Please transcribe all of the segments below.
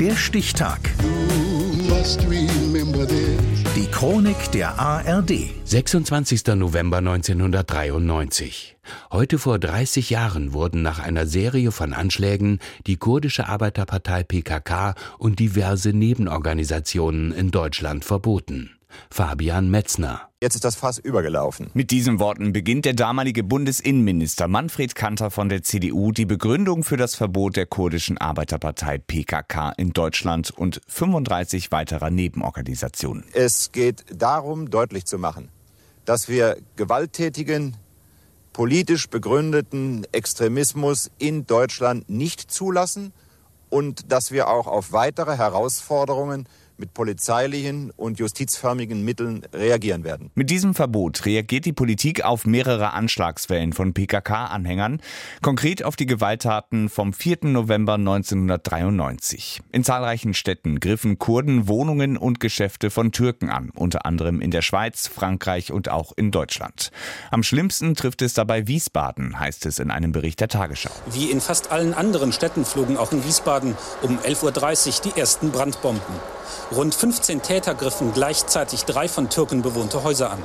Der Stichtag. Die Chronik der ARD. 26. November 1993. Heute vor 30 Jahren wurden nach einer Serie von Anschlägen die kurdische Arbeiterpartei PKK und diverse Nebenorganisationen in Deutschland verboten. Fabian Metzner. Jetzt ist das Fass übergelaufen. Mit diesen Worten beginnt der damalige Bundesinnenminister Manfred Kanter von der CDU die Begründung für das Verbot der kurdischen Arbeiterpartei PKK in Deutschland und 35 weiterer Nebenorganisationen. Es geht darum, deutlich zu machen, dass wir gewalttätigen, politisch begründeten Extremismus in Deutschland nicht zulassen und dass wir auch auf weitere Herausforderungen mit polizeilichen und justizförmigen Mitteln reagieren werden. Mit diesem Verbot reagiert die Politik auf mehrere Anschlagswellen von PKK-Anhängern, konkret auf die Gewalttaten vom 4. November 1993. In zahlreichen Städten griffen Kurden Wohnungen und Geschäfte von Türken an, unter anderem in der Schweiz, Frankreich und auch in Deutschland. Am schlimmsten trifft es dabei Wiesbaden, heißt es in einem Bericht der Tagesschau. Wie in fast allen anderen Städten flogen auch in Wiesbaden um 11.30 Uhr die ersten Brandbomben. Rund 15 Täter griffen gleichzeitig drei von Türken bewohnte Häuser an.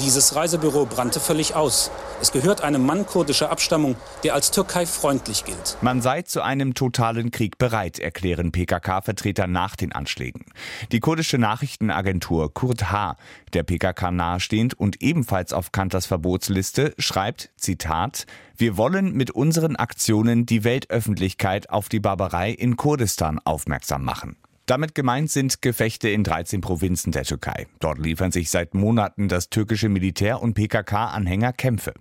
Dieses Reisebüro brannte völlig aus. Es gehört einem Mann kurdischer Abstammung, der als türkeifreundlich gilt. Man sei zu einem totalen Krieg bereit, erklären PKK-Vertreter nach den Anschlägen. Die kurdische Nachrichtenagentur Kurt H., der PKK nahestehend und ebenfalls auf Kanters Verbotsliste, schreibt, Zitat, wir wollen mit unseren Aktionen die Weltöffentlichkeit auf die Barbarei in Kurdistan aufmerksam machen. Damit gemeint sind Gefechte in 13 Provinzen der Türkei. Dort liefern sich seit Monaten das türkische Militär und PKK-Anhänger Kämpfe.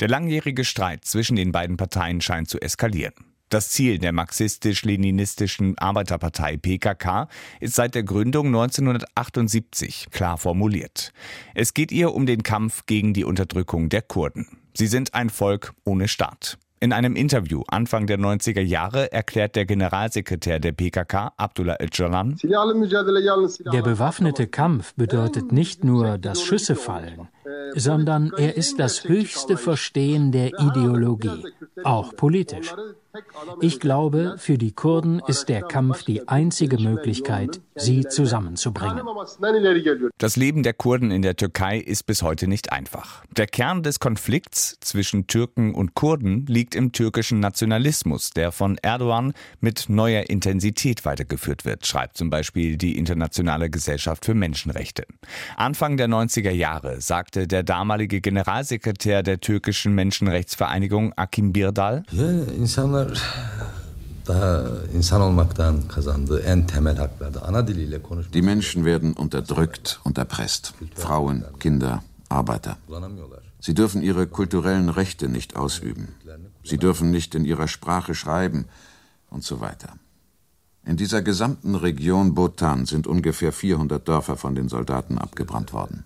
Der langjährige Streit zwischen den beiden Parteien scheint zu eskalieren. Das Ziel der marxistisch-leninistischen Arbeiterpartei PKK ist seit der Gründung 1978 klar formuliert. Es geht ihr um den Kampf gegen die Unterdrückung der Kurden. Sie sind ein Volk ohne Staat. In einem Interview Anfang der 90er Jahre erklärt der Generalsekretär der PKK, Abdullah Öcalan, der bewaffnete Kampf bedeutet nicht nur, dass Schüsse fallen, sondern er ist das höchste Verstehen der Ideologie, auch politisch. Ich glaube, für die Kurden ist der Kampf die einzige Möglichkeit, sie zusammenzubringen. Das Leben der Kurden in der Türkei ist bis heute nicht einfach. Der Kern des Konflikts zwischen Türken und Kurden liegt im türkischen Nationalismus, der von Erdogan mit neuer Intensität weitergeführt wird, schreibt zum Beispiel die Internationale Gesellschaft für Menschenrechte. Anfang der 90er Jahre sagte der damalige Generalsekretär der türkischen Menschenrechtsvereinigung Akim Birdal, ja, insanlar. Die Menschen werden unterdrückt und erpresst. Frauen, Kinder, Arbeiter. Sie dürfen ihre kulturellen Rechte nicht ausüben. Sie dürfen nicht in ihrer Sprache schreiben und so weiter. In dieser gesamten Region Botan sind ungefähr 400 Dörfer von den Soldaten abgebrannt worden.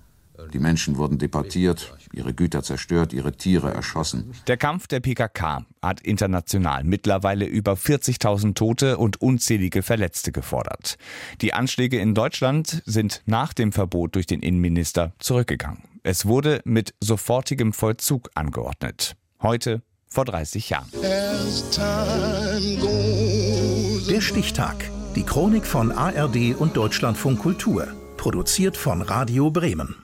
Die Menschen wurden deportiert, ihre Güter zerstört, ihre Tiere erschossen. Der Kampf der PKK hat international mittlerweile über 40.000 Tote und unzählige Verletzte gefordert. Die Anschläge in Deutschland sind nach dem Verbot durch den Innenminister zurückgegangen. Es wurde mit sofortigem Vollzug angeordnet. Heute vor 30 Jahren. Der Stichtag. Die Chronik von ARD und Deutschlandfunk Kultur. Produziert von Radio Bremen.